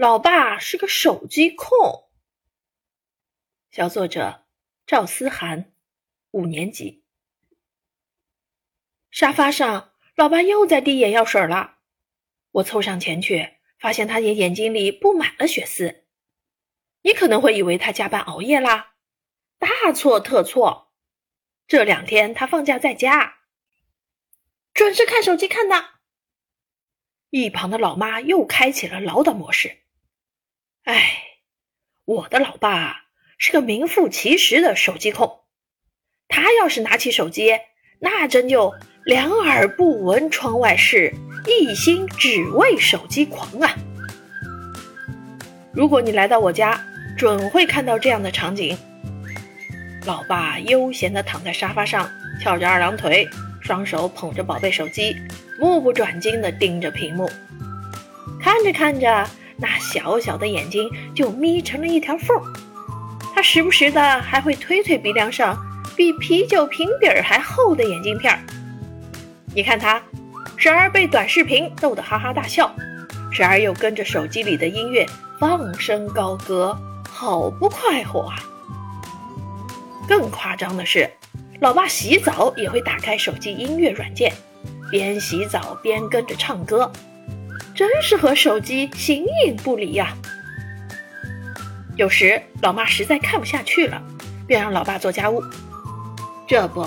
老爸是个手机控。小作者赵思涵，五年级。沙发上，老爸又在滴眼药水了。我凑上前去，发现他的眼睛里布满了血丝。你可能会以为他加班熬夜啦，大错特错。这两天他放假在家，准是看手机看的。一旁的老妈又开启了唠叨模式。哎，我的老爸是个名副其实的手机控，他要是拿起手机，那真就两耳不闻窗外事，一心只为手机狂啊！如果你来到我家，准会看到这样的场景：老爸悠闲地躺在沙发上，翘着二郎腿，双手捧着宝贝手机，目不转睛地盯着屏幕，看着看着。那小小的眼睛就眯成了一条缝，他时不时的还会推推鼻梁上比啤酒瓶底儿还厚的眼镜片儿。你看他，时而被短视频逗得哈哈大笑，时而又跟着手机里的音乐放声高歌，好不快活啊！更夸张的是，老爸洗澡也会打开手机音乐软件，边洗澡边跟着唱歌。真是和手机形影不离呀！有时老妈实在看不下去了，便让老爸做家务。这不，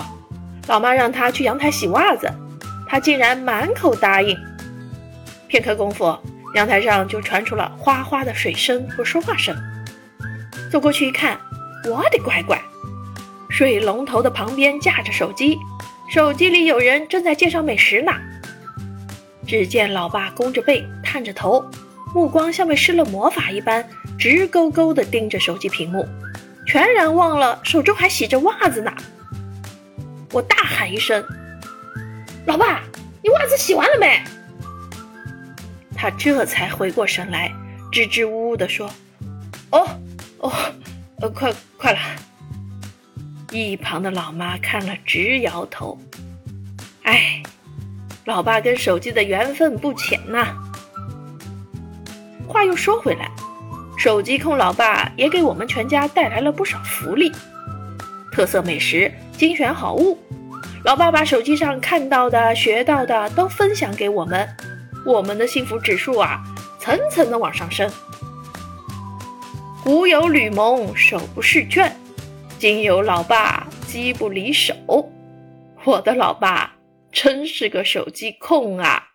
老妈让他去阳台洗袜子，他竟然满口答应。片刻功夫，阳台上就传出了哗哗的水声和说话声。走过去一看，我的乖乖，水龙头的旁边架着手机，手机里有人正在介绍美食呢。只见老爸弓着背，探着头，目光像被施了魔法一般，直勾勾地盯着手机屏幕，全然忘了手中还洗着袜子呢。我大喊一声：“老爸，你袜子洗完了没？”他这才回过神来，支支吾吾地说：“哦，哦，呃，快快了。”一旁的老妈看了直摇头：“哎。”老爸跟手机的缘分不浅呐。话又说回来，手机控老爸也给我们全家带来了不少福利，特色美食、精选好物，老爸把手机上看到的、学到的都分享给我们，我们的幸福指数啊，层层的往上升。古有吕蒙手不释卷，今有老爸机不离手，我的老爸。真是个手机控啊！